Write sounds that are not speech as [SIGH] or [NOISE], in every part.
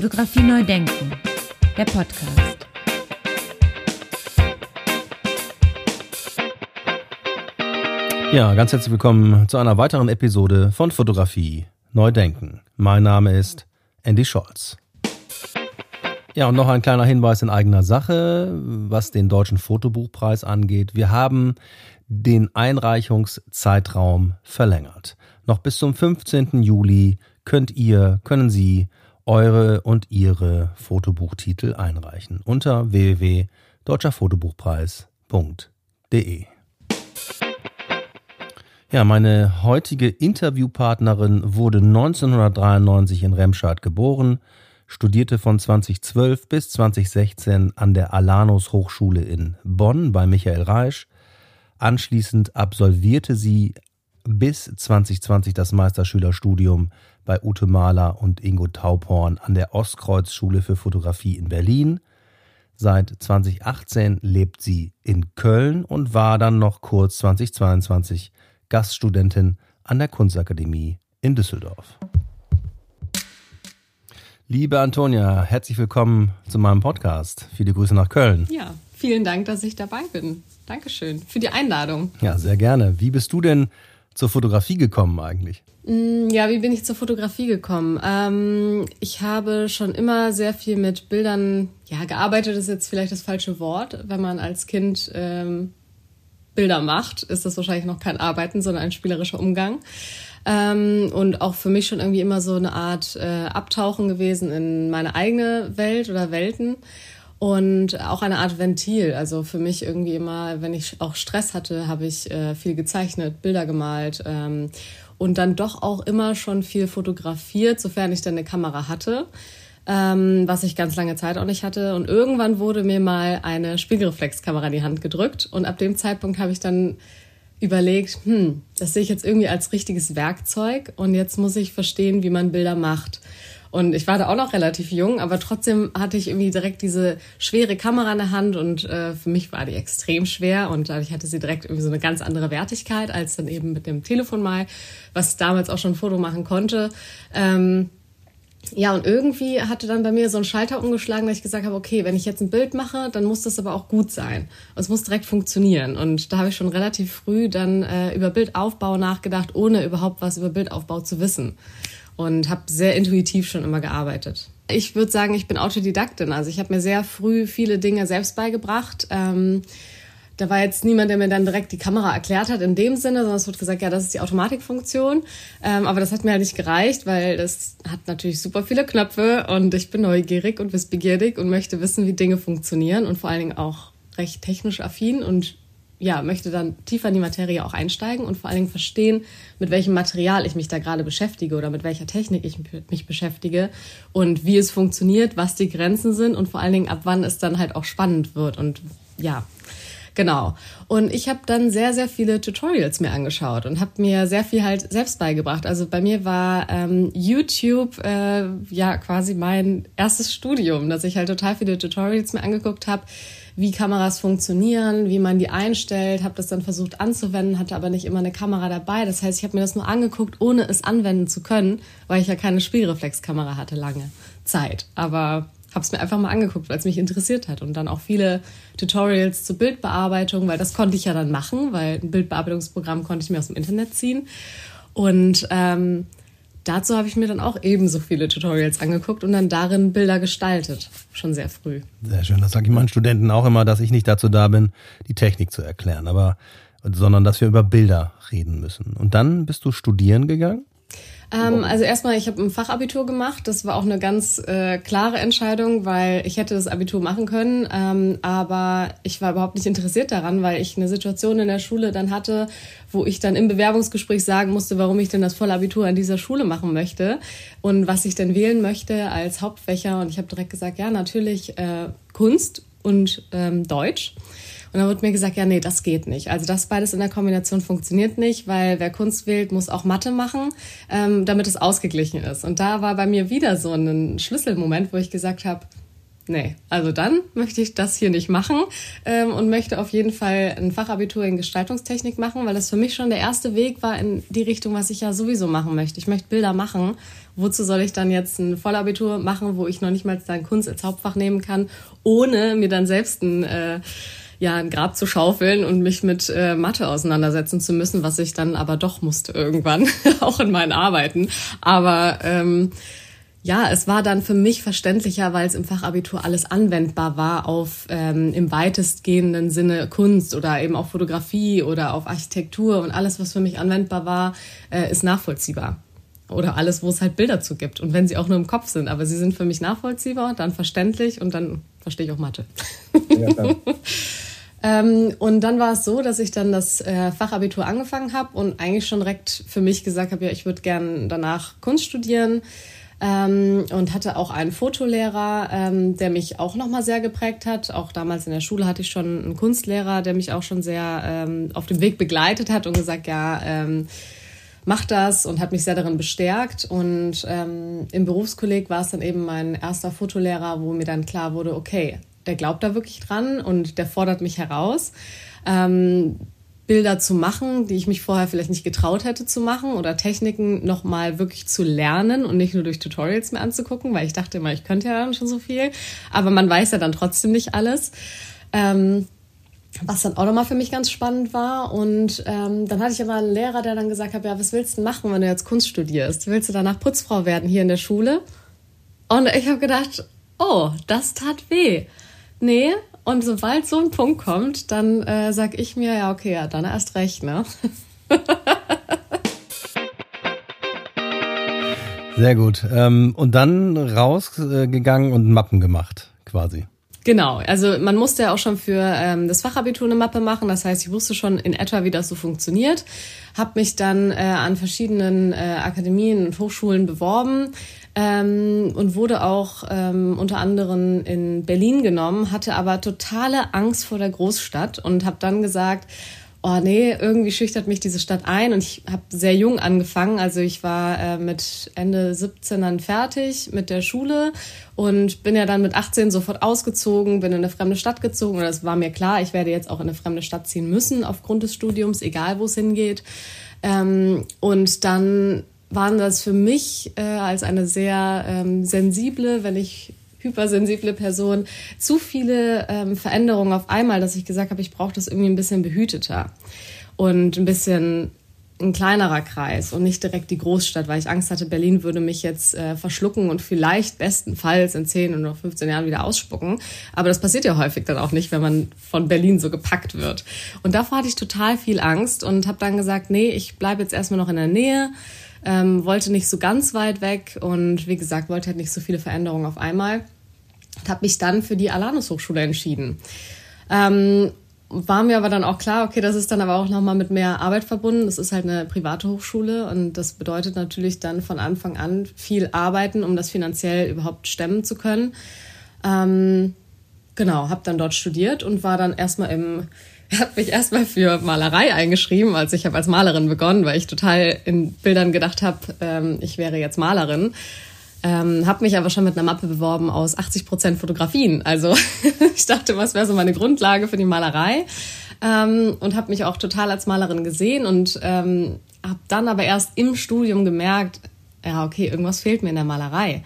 Fotografie neu denken, der Podcast. Ja, ganz herzlich willkommen zu einer weiteren Episode von Fotografie neu denken. Mein Name ist Andy Scholz. Ja, und noch ein kleiner Hinweis in eigener Sache, was den Deutschen Fotobuchpreis angeht. Wir haben den Einreichungszeitraum verlängert. Noch bis zum 15. Juli könnt ihr, können Sie eure und ihre Fotobuchtitel einreichen unter www.deutscherfotobuchpreis.de. Ja, meine heutige Interviewpartnerin wurde 1993 in Remscheid geboren, studierte von 2012 bis 2016 an der Alanus Hochschule in Bonn bei Michael Reisch. Anschließend absolvierte sie bis 2020 das Meisterschülerstudium bei Ute Mahler und Ingo Tauporn an der Ostkreuzschule für Fotografie in Berlin. Seit 2018 lebt sie in Köln und war dann noch kurz 2022 Gaststudentin an der Kunstakademie in Düsseldorf. Liebe Antonia, herzlich willkommen zu meinem Podcast. Viele Grüße nach Köln. Ja, vielen Dank, dass ich dabei bin. Dankeschön für die Einladung. Ja, sehr gerne. Wie bist du denn zur Fotografie gekommen eigentlich? Mm, ja, wie bin ich zur Fotografie gekommen? Ähm, ich habe schon immer sehr viel mit Bildern, ja, gearbeitet ist jetzt vielleicht das falsche Wort. Wenn man als Kind ähm, Bilder macht, ist das wahrscheinlich noch kein Arbeiten, sondern ein spielerischer Umgang. Ähm, und auch für mich schon irgendwie immer so eine Art äh, Abtauchen gewesen in meine eigene Welt oder Welten und auch eine Art Ventil. Also für mich irgendwie immer, wenn ich auch Stress hatte, habe ich äh, viel gezeichnet, Bilder gemalt ähm, und dann doch auch immer schon viel fotografiert, sofern ich dann eine Kamera hatte ähm, was ich ganz lange Zeit auch nicht hatte. Und irgendwann wurde mir mal eine Spiegelreflexkamera in die Hand gedrückt und ab dem Zeitpunkt habe ich dann überlegt, hm, das sehe ich jetzt irgendwie als richtiges Werkzeug und jetzt muss ich verstehen, wie man Bilder macht. Und ich war da auch noch relativ jung, aber trotzdem hatte ich irgendwie direkt diese schwere Kamera in der Hand und äh, für mich war die extrem schwer und dadurch hatte sie direkt irgendwie so eine ganz andere Wertigkeit als dann eben mit dem Telefon mal, was damals auch schon ein Foto machen konnte. Ähm, ja, und irgendwie hatte dann bei mir so ein Schalter umgeschlagen, dass ich gesagt habe, okay, wenn ich jetzt ein Bild mache, dann muss das aber auch gut sein. Und es muss direkt funktionieren. Und da habe ich schon relativ früh dann äh, über Bildaufbau nachgedacht, ohne überhaupt was über Bildaufbau zu wissen. Und habe sehr intuitiv schon immer gearbeitet. Ich würde sagen, ich bin Autodidaktin. Also ich habe mir sehr früh viele Dinge selbst beigebracht. Ähm, da war jetzt niemand, der mir dann direkt die Kamera erklärt hat in dem Sinne, sondern es wird gesagt, ja, das ist die Automatikfunktion. Ähm, aber das hat mir halt nicht gereicht, weil das hat natürlich super viele Knöpfe und ich bin neugierig und wissbegierig und möchte wissen, wie Dinge funktionieren und vor allen Dingen auch recht technisch affin und ja, möchte dann tiefer in die Materie auch einsteigen und vor allen Dingen verstehen, mit welchem Material ich mich da gerade beschäftige oder mit welcher Technik ich mich beschäftige und wie es funktioniert, was die Grenzen sind und vor allen Dingen ab wann es dann halt auch spannend wird und ja, Genau. Und ich habe dann sehr, sehr viele Tutorials mir angeschaut und habe mir sehr viel halt selbst beigebracht. Also bei mir war ähm, YouTube äh, ja quasi mein erstes Studium, dass ich halt total viele Tutorials mir angeguckt habe, wie Kameras funktionieren, wie man die einstellt, habe das dann versucht anzuwenden, hatte aber nicht immer eine Kamera dabei. Das heißt, ich habe mir das nur angeguckt, ohne es anwenden zu können, weil ich ja keine Spielreflexkamera hatte lange Zeit. Aber habe es mir einfach mal angeguckt, weil es mich interessiert hat und dann auch viele Tutorials zur Bildbearbeitung, weil das konnte ich ja dann machen, weil ein Bildbearbeitungsprogramm konnte ich mir aus dem Internet ziehen und ähm, dazu habe ich mir dann auch ebenso viele Tutorials angeguckt und dann darin Bilder gestaltet, schon sehr früh. Sehr schön, das sage ich meinen Studenten auch immer, dass ich nicht dazu da bin, die Technik zu erklären, aber sondern dass wir über Bilder reden müssen. Und dann bist du studieren gegangen? Ähm, also erstmal, ich habe ein Fachabitur gemacht. Das war auch eine ganz äh, klare Entscheidung, weil ich hätte das Abitur machen können, ähm, aber ich war überhaupt nicht interessiert daran, weil ich eine Situation in der Schule dann hatte, wo ich dann im Bewerbungsgespräch sagen musste, warum ich denn das Vollabitur an dieser Schule machen möchte und was ich denn wählen möchte als Hauptfächer. Und ich habe direkt gesagt, ja, natürlich äh, Kunst und ähm, Deutsch. Und dann wird mir gesagt, ja, nee, das geht nicht. Also das beides in der Kombination funktioniert nicht, weil wer Kunst wählt, muss auch Mathe machen, ähm, damit es ausgeglichen ist. Und da war bei mir wieder so ein Schlüsselmoment, wo ich gesagt habe, nee, also dann möchte ich das hier nicht machen ähm, und möchte auf jeden Fall ein Fachabitur in Gestaltungstechnik machen, weil das für mich schon der erste Weg war in die Richtung, was ich ja sowieso machen möchte. Ich möchte Bilder machen wozu soll ich dann jetzt ein Vollabitur machen, wo ich noch nicht mal dann Kunst als Hauptfach nehmen kann, ohne mir dann selbst ein, äh, ja, ein Grab zu schaufeln und mich mit äh, Mathe auseinandersetzen zu müssen, was ich dann aber doch musste irgendwann, [LAUGHS] auch in meinen Arbeiten. Aber ähm, ja, es war dann für mich verständlicher, weil es im Fachabitur alles anwendbar war auf ähm, im weitestgehenden Sinne Kunst oder eben auch Fotografie oder auf Architektur und alles, was für mich anwendbar war, äh, ist nachvollziehbar. Oder alles, wo es halt Bilder zu gibt. Und wenn sie auch nur im Kopf sind, aber sie sind für mich nachvollziehbar, dann verständlich und dann verstehe ich auch Mathe. Ja, [LAUGHS] ähm, und dann war es so, dass ich dann das äh, Fachabitur angefangen habe und eigentlich schon direkt für mich gesagt habe, ja, ich würde gern danach Kunst studieren ähm, und hatte auch einen Fotolehrer, ähm, der mich auch nochmal sehr geprägt hat. Auch damals in der Schule hatte ich schon einen Kunstlehrer, der mich auch schon sehr ähm, auf dem Weg begleitet hat und gesagt, ja, ähm, mach das und hat mich sehr darin bestärkt. Und ähm, im Berufskolleg war es dann eben mein erster Fotolehrer, wo mir dann klar wurde, okay, der glaubt da wirklich dran und der fordert mich heraus. Ähm, Bilder zu machen, die ich mich vorher vielleicht nicht getraut hätte zu machen oder Techniken nochmal wirklich zu lernen und nicht nur durch Tutorials mir anzugucken, weil ich dachte immer, ich könnte ja dann schon so viel. Aber man weiß ja dann trotzdem nicht alles. Ähm, was dann auch nochmal für mich ganz spannend war. Und ähm, dann hatte ich aber einen Lehrer, der dann gesagt hat, ja, was willst du machen, wenn du jetzt Kunst studierst? Willst du danach Putzfrau werden hier in der Schule? Und ich habe gedacht, oh, das tat weh. Nee, und sobald so ein Punkt kommt, dann äh, sag ich mir, ja, okay, ja, dann erst recht, ne? [LAUGHS] Sehr gut. Ähm, und dann rausgegangen und Mappen gemacht, quasi. Genau, also man musste ja auch schon für ähm, das Fachabitur eine Mappe machen. Das heißt, ich wusste schon in etwa, wie das so funktioniert. Habe mich dann äh, an verschiedenen äh, Akademien und Hochschulen beworben ähm, und wurde auch ähm, unter anderem in Berlin genommen, hatte aber totale Angst vor der Großstadt und habe dann gesagt, oh nee, irgendwie schüchtert mich diese Stadt ein und ich habe sehr jung angefangen. Also ich war äh, mit Ende 17 dann fertig mit der Schule und bin ja dann mit 18 sofort ausgezogen, bin in eine fremde Stadt gezogen und es war mir klar, ich werde jetzt auch in eine fremde Stadt ziehen müssen aufgrund des Studiums, egal wo es hingeht. Ähm, und dann waren das für mich äh, als eine sehr ähm, sensible, wenn ich hypersensible Person, zu viele ähm, Veränderungen auf einmal, dass ich gesagt habe, ich brauche das irgendwie ein bisschen behüteter und ein bisschen ein kleinerer Kreis und nicht direkt die Großstadt, weil ich Angst hatte, Berlin würde mich jetzt äh, verschlucken und vielleicht bestenfalls in 10 oder 15 Jahren wieder ausspucken. Aber das passiert ja häufig dann auch nicht, wenn man von Berlin so gepackt wird. Und davor hatte ich total viel Angst und habe dann gesagt, nee, ich bleibe jetzt erstmal noch in der Nähe ähm, wollte nicht so ganz weit weg und wie gesagt, wollte halt nicht so viele Veränderungen auf einmal. Und habe mich dann für die Alanus Hochschule entschieden. Ähm, war mir aber dann auch klar, okay, das ist dann aber auch nochmal mit mehr Arbeit verbunden. Das ist halt eine private Hochschule und das bedeutet natürlich dann von Anfang an viel arbeiten, um das finanziell überhaupt stemmen zu können. Ähm, genau, habe dann dort studiert und war dann erstmal im [LAUGHS] habe mich erstmal für Malerei eingeschrieben. Also ich habe als Malerin begonnen, weil ich total in Bildern gedacht habe, ähm, ich wäre jetzt Malerin. Ähm, habe mich aber schon mit einer Mappe beworben aus 80 Prozent Fotografien. Also [LAUGHS] ich dachte, was wäre so meine Grundlage für die Malerei ähm, und habe mich auch total als Malerin gesehen und ähm, habe dann aber erst im Studium gemerkt, ja okay, irgendwas fehlt mir in der Malerei.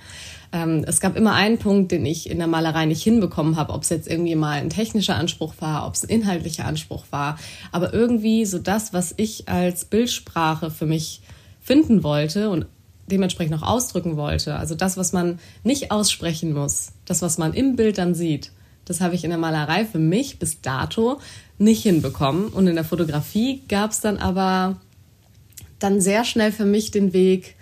Ähm, es gab immer einen Punkt, den ich in der Malerei nicht hinbekommen habe, ob es jetzt irgendwie mal ein technischer Anspruch war, ob es ein inhaltlicher Anspruch war, aber irgendwie so das, was ich als Bildsprache für mich finden wollte und dementsprechend auch ausdrücken wollte, also das, was man nicht aussprechen muss, das, was man im Bild dann sieht, das habe ich in der Malerei für mich bis dato nicht hinbekommen. Und in der Fotografie gab es dann aber dann sehr schnell für mich den Weg,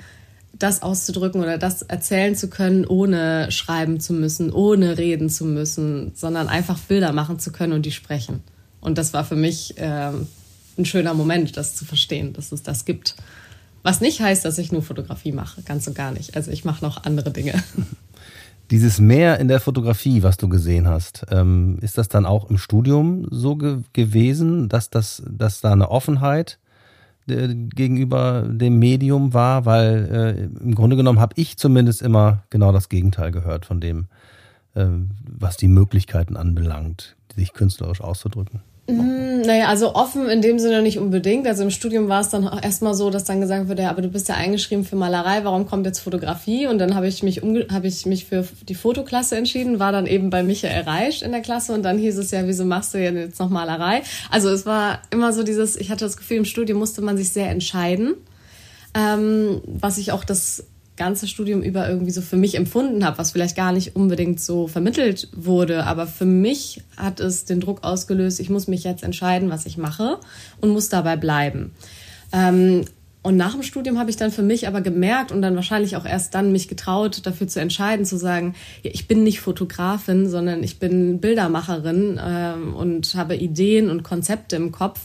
das auszudrücken oder das erzählen zu können, ohne schreiben zu müssen, ohne reden zu müssen, sondern einfach Bilder machen zu können und die sprechen. Und das war für mich äh, ein schöner Moment, das zu verstehen, dass es das gibt. Was nicht heißt, dass ich nur Fotografie mache, ganz und gar nicht. Also ich mache noch andere Dinge. [LAUGHS] Dieses Meer in der Fotografie, was du gesehen hast, ähm, ist das dann auch im Studium so ge gewesen, dass, das, dass da eine Offenheit gegenüber dem Medium war, weil äh, im Grunde genommen habe ich zumindest immer genau das Gegenteil gehört von dem, äh, was die Möglichkeiten anbelangt, sich künstlerisch auszudrücken. Mm, naja, also offen in dem Sinne nicht unbedingt. Also im Studium war es dann auch erstmal so, dass dann gesagt wurde, ja, aber du bist ja eingeschrieben für Malerei, warum kommt jetzt Fotografie? Und dann habe ich mich habe ich mich für die Fotoklasse entschieden, war dann eben bei Michael Reisch in der Klasse und dann hieß es ja, wieso machst du jetzt noch Malerei? Also es war immer so dieses, ich hatte das Gefühl, im Studium musste man sich sehr entscheiden. Ähm, was ich auch das ganze Studium über irgendwie so für mich empfunden habe, was vielleicht gar nicht unbedingt so vermittelt wurde. Aber für mich hat es den Druck ausgelöst, ich muss mich jetzt entscheiden, was ich mache und muss dabei bleiben. Ähm, und nach dem Studium habe ich dann für mich aber gemerkt und dann wahrscheinlich auch erst dann mich getraut, dafür zu entscheiden, zu sagen, ich bin nicht Fotografin, sondern ich bin Bildermacherin ähm, und habe Ideen und Konzepte im Kopf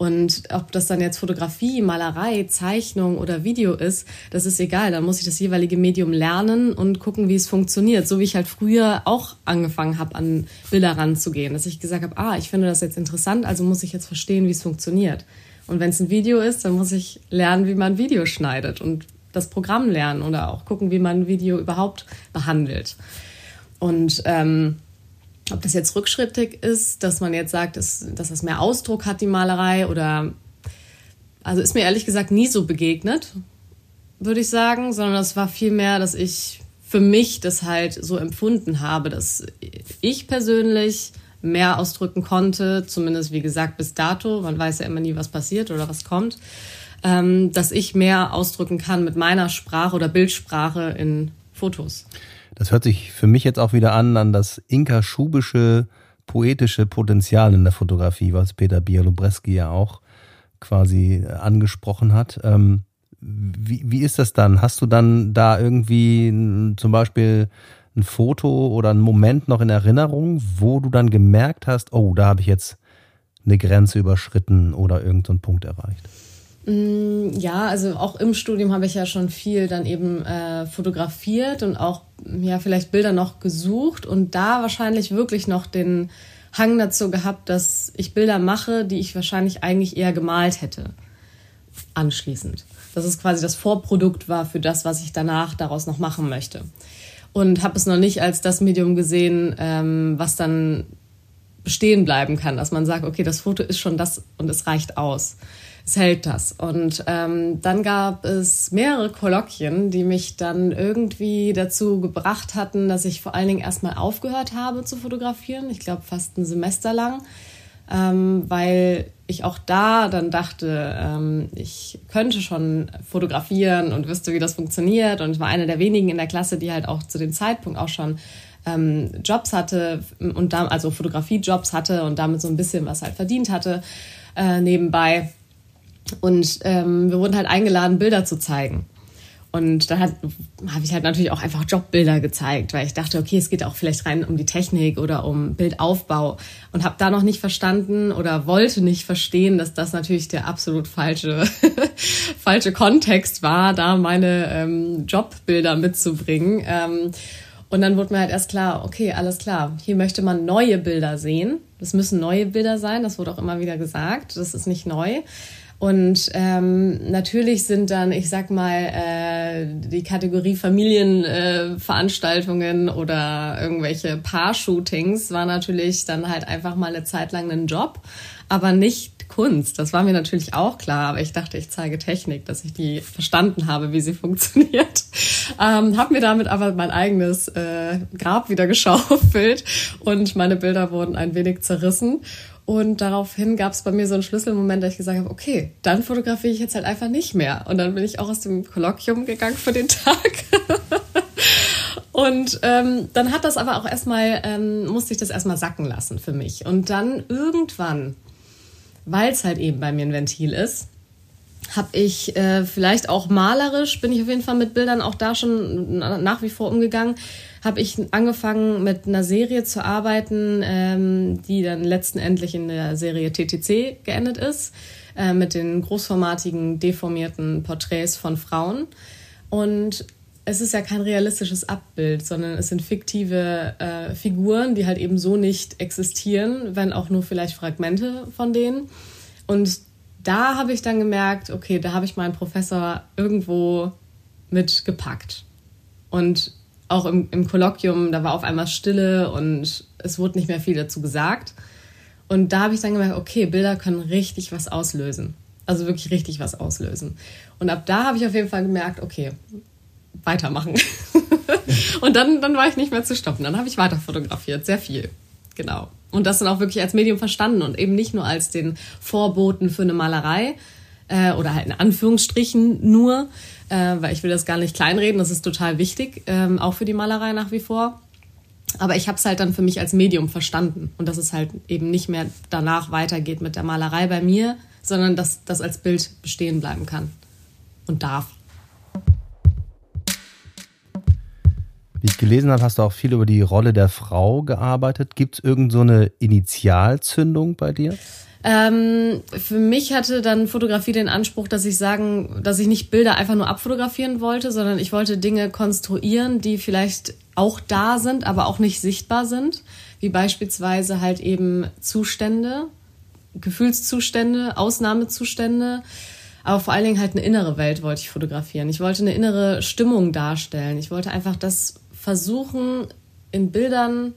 und ob das dann jetzt Fotografie, Malerei, Zeichnung oder Video ist, das ist egal. Dann muss ich das jeweilige Medium lernen und gucken, wie es funktioniert. So wie ich halt früher auch angefangen habe, an Bilder ranzugehen. Dass ich gesagt habe, ah, ich finde das jetzt interessant, also muss ich jetzt verstehen, wie es funktioniert. Und wenn es ein Video ist, dann muss ich lernen, wie man Video schneidet und das Programm lernen oder auch gucken, wie man Video überhaupt behandelt. Und ähm, ob das jetzt rückschrittig ist, dass man jetzt sagt, dass, dass das mehr Ausdruck hat, die Malerei, oder also ist mir ehrlich gesagt nie so begegnet, würde ich sagen, sondern das war vielmehr, dass ich für mich das halt so empfunden habe, dass ich persönlich mehr ausdrücken konnte, zumindest wie gesagt bis dato, man weiß ja immer nie, was passiert oder was kommt, ähm, dass ich mehr ausdrücken kann mit meiner Sprache oder Bildsprache in Fotos. Das hört sich für mich jetzt auch wieder an, an das inka-schubische poetische Potenzial in der Fotografie, was Peter Bialobreski ja auch quasi angesprochen hat. Ähm, wie, wie ist das dann? Hast du dann da irgendwie zum Beispiel ein Foto oder einen Moment noch in Erinnerung, wo du dann gemerkt hast, oh, da habe ich jetzt eine Grenze überschritten oder irgendeinen Punkt erreicht? Mm, ja, also auch im Studium habe ich ja schon viel dann eben äh, fotografiert und auch ja vielleicht Bilder noch gesucht und da wahrscheinlich wirklich noch den Hang dazu gehabt, dass ich Bilder mache, die ich wahrscheinlich eigentlich eher gemalt hätte. Anschließend. Dass es quasi das Vorprodukt war für das, was ich danach daraus noch machen möchte. Und habe es noch nicht als das Medium gesehen, ähm, was dann bestehen bleiben kann, dass man sagt, okay, das Foto ist schon das und es reicht aus zählt das. Und ähm, dann gab es mehrere Kolloquien, die mich dann irgendwie dazu gebracht hatten, dass ich vor allen Dingen erstmal aufgehört habe zu fotografieren. Ich glaube fast ein Semester lang, ähm, weil ich auch da dann dachte, ähm, ich könnte schon fotografieren und wüsste, wie das funktioniert. Und ich war eine der wenigen in der Klasse, die halt auch zu dem Zeitpunkt auch schon ähm, Jobs hatte und da, also Fotografiejobs hatte und damit so ein bisschen was halt verdient hatte äh, nebenbei. Und ähm, wir wurden halt eingeladen, Bilder zu zeigen. Und da habe ich halt natürlich auch einfach Jobbilder gezeigt, weil ich dachte, okay, es geht auch vielleicht rein um die Technik oder um Bildaufbau. Und habe da noch nicht verstanden oder wollte nicht verstehen, dass das natürlich der absolut falsche, [LAUGHS] falsche Kontext war, da meine ähm, Jobbilder mitzubringen. Ähm, und dann wurde mir halt erst klar, okay, alles klar, hier möchte man neue Bilder sehen. Das müssen neue Bilder sein, das wurde auch immer wieder gesagt. Das ist nicht neu. Und ähm, natürlich sind dann, ich sag mal, äh, die Kategorie Familienveranstaltungen äh, oder irgendwelche Paar-Shootings war natürlich dann halt einfach mal eine Zeit lang ein Job, aber nicht Kunst. Das war mir natürlich auch klar, aber ich dachte, ich zeige Technik, dass ich die verstanden habe, wie sie [LAUGHS] funktioniert. Ähm, habe mir damit aber mein eigenes äh, Grab wieder [LAUGHS] geschaufelt und meine Bilder wurden ein wenig zerrissen. Und daraufhin gab es bei mir so einen Schlüsselmoment, da ich gesagt habe, okay, dann fotografiere ich jetzt halt einfach nicht mehr. Und dann bin ich auch aus dem Kolloquium gegangen für den [LAUGHS] Tag. und ähm, dann hat das aber auch erstmal, ähm, musste ich das erstmal sacken lassen für mich. Und dann irgendwann, weil es halt eben bei mir ein Ventil ist, habe ich äh, vielleicht auch malerisch, bin ich auf jeden Fall mit Bildern auch da schon nach wie vor umgegangen, habe ich angefangen mit einer Serie zu arbeiten, ähm, die dann letztendlich in der Serie TTC geendet ist, äh, mit den großformatigen, deformierten Porträts von Frauen. Und es ist ja kein realistisches Abbild, sondern es sind fiktive äh, Figuren, die halt eben so nicht existieren, wenn auch nur vielleicht Fragmente von denen. Und da habe ich dann gemerkt, okay, da habe ich meinen Professor irgendwo mitgepackt. Und auch im, im Kolloquium, da war auf einmal Stille und es wurde nicht mehr viel dazu gesagt. Und da habe ich dann gemerkt, okay, Bilder können richtig was auslösen. Also wirklich richtig was auslösen. Und ab da habe ich auf jeden Fall gemerkt, okay, weitermachen. [LAUGHS] und dann, dann war ich nicht mehr zu stoppen. Dann habe ich weiter fotografiert, sehr viel. Genau. Und das dann auch wirklich als Medium verstanden und eben nicht nur als den Vorboten für eine Malerei äh, oder halt in Anführungsstrichen nur, äh, weil ich will das gar nicht kleinreden, das ist total wichtig, ähm, auch für die Malerei nach wie vor. Aber ich habe es halt dann für mich als Medium verstanden und dass es halt eben nicht mehr danach weitergeht mit der Malerei bei mir, sondern dass das als Bild bestehen bleiben kann und darf. Wie ich gelesen habe, hast du auch viel über die Rolle der Frau gearbeitet. Gibt es irgend so Initialzündung bei dir? Ähm, für mich hatte dann Fotografie den Anspruch, dass ich sagen, dass ich nicht Bilder einfach nur abfotografieren wollte, sondern ich wollte Dinge konstruieren, die vielleicht auch da sind, aber auch nicht sichtbar sind, wie beispielsweise halt eben Zustände, Gefühlszustände, Ausnahmezustände, aber vor allen Dingen halt eine innere Welt wollte ich fotografieren. Ich wollte eine innere Stimmung darstellen. Ich wollte einfach das versuchen, in Bildern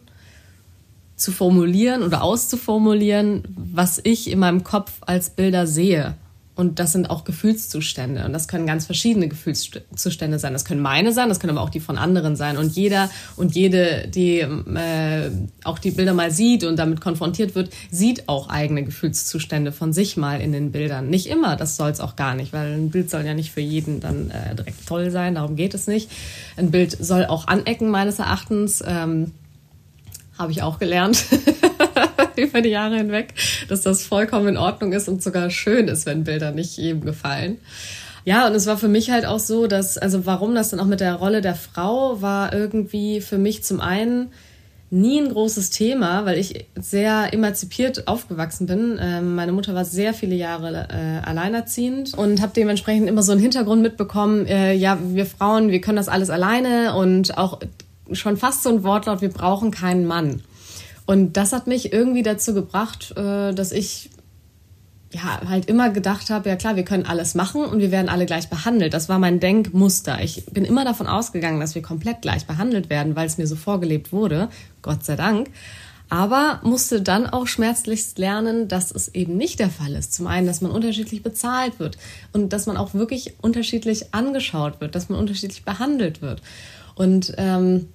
zu formulieren oder auszuformulieren, was ich in meinem Kopf als Bilder sehe. Und das sind auch Gefühlszustände. Und das können ganz verschiedene Gefühlszustände sein. Das können meine sein, das können aber auch die von anderen sein. Und jeder und jede, die äh, auch die Bilder mal sieht und damit konfrontiert wird, sieht auch eigene Gefühlszustände von sich mal in den Bildern. Nicht immer, das soll es auch gar nicht, weil ein Bild soll ja nicht für jeden dann äh, direkt toll sein, darum geht es nicht. Ein Bild soll auch anecken, meines Erachtens. Ähm, Habe ich auch gelernt. [LAUGHS] über die Jahre hinweg, dass das vollkommen in Ordnung ist und sogar schön ist, wenn Bilder nicht jedem gefallen. Ja, und es war für mich halt auch so, dass, also warum das dann auch mit der Rolle der Frau war irgendwie für mich zum einen nie ein großes Thema, weil ich sehr emanzipiert aufgewachsen bin. Ähm, meine Mutter war sehr viele Jahre äh, alleinerziehend und habe dementsprechend immer so einen Hintergrund mitbekommen, äh, ja, wir Frauen, wir können das alles alleine und auch schon fast so ein Wortlaut, wir brauchen keinen Mann. Und das hat mich irgendwie dazu gebracht, äh, dass ich ja halt immer gedacht habe, ja klar, wir können alles machen und wir werden alle gleich behandelt. Das war mein Denkmuster. Ich bin immer davon ausgegangen, dass wir komplett gleich behandelt werden, weil es mir so vorgelebt wurde, Gott sei Dank. Aber musste dann auch schmerzlichst lernen, dass es eben nicht der Fall ist. Zum einen, dass man unterschiedlich bezahlt wird und dass man auch wirklich unterschiedlich angeschaut wird, dass man unterschiedlich behandelt wird. Und ähm,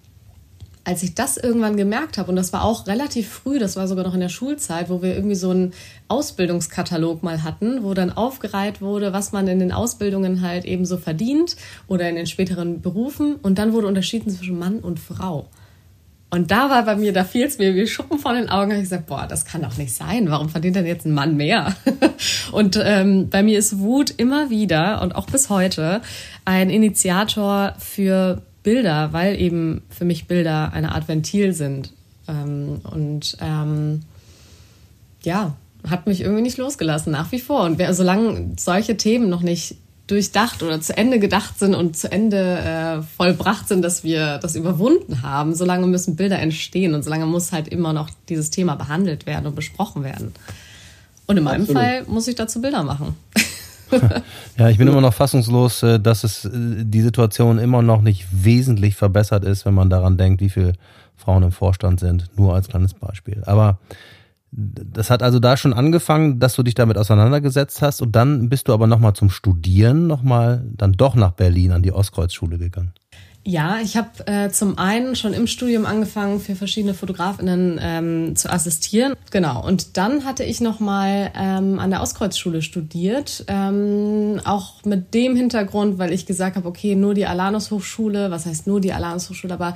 als ich das irgendwann gemerkt habe, und das war auch relativ früh, das war sogar noch in der Schulzeit, wo wir irgendwie so einen Ausbildungskatalog mal hatten, wo dann aufgereiht wurde, was man in den Ausbildungen halt eben so verdient oder in den späteren Berufen. Und dann wurde unterschieden zwischen Mann und Frau. Und da war bei mir, da fiel es mir wie Schuppen von den Augen. Da habe ich gesagt, boah, das kann doch nicht sein. Warum verdient denn jetzt ein Mann mehr? [LAUGHS] und ähm, bei mir ist Wut immer wieder und auch bis heute ein Initiator für Bilder, weil eben für mich Bilder eine Art Ventil sind. Ähm, und ähm, ja, hat mich irgendwie nicht losgelassen, nach wie vor. Und wer, solange solche Themen noch nicht durchdacht oder zu Ende gedacht sind und zu Ende äh, vollbracht sind, dass wir das überwunden haben, solange müssen Bilder entstehen und solange muss halt immer noch dieses Thema behandelt werden und besprochen werden. Und in meinem Absolut. Fall muss ich dazu Bilder machen. [LAUGHS] [LAUGHS] ja, ich bin immer noch fassungslos, äh, dass es äh, die Situation immer noch nicht wesentlich verbessert ist, wenn man daran denkt, wie viele Frauen im Vorstand sind. Nur als kleines Beispiel. Aber das hat also da schon angefangen, dass du dich damit auseinandergesetzt hast und dann bist du aber nochmal zum Studieren nochmal dann doch nach Berlin an die Ostkreuzschule gegangen. Ja, ich habe äh, zum einen schon im Studium angefangen, für verschiedene Fotografinnen ähm, zu assistieren. Genau. Und dann hatte ich nochmal ähm, an der Auskreuzschule studiert. Ähm, auch mit dem Hintergrund, weil ich gesagt habe, okay, nur die Alanus Hochschule, was heißt nur die Alanus Hochschule, aber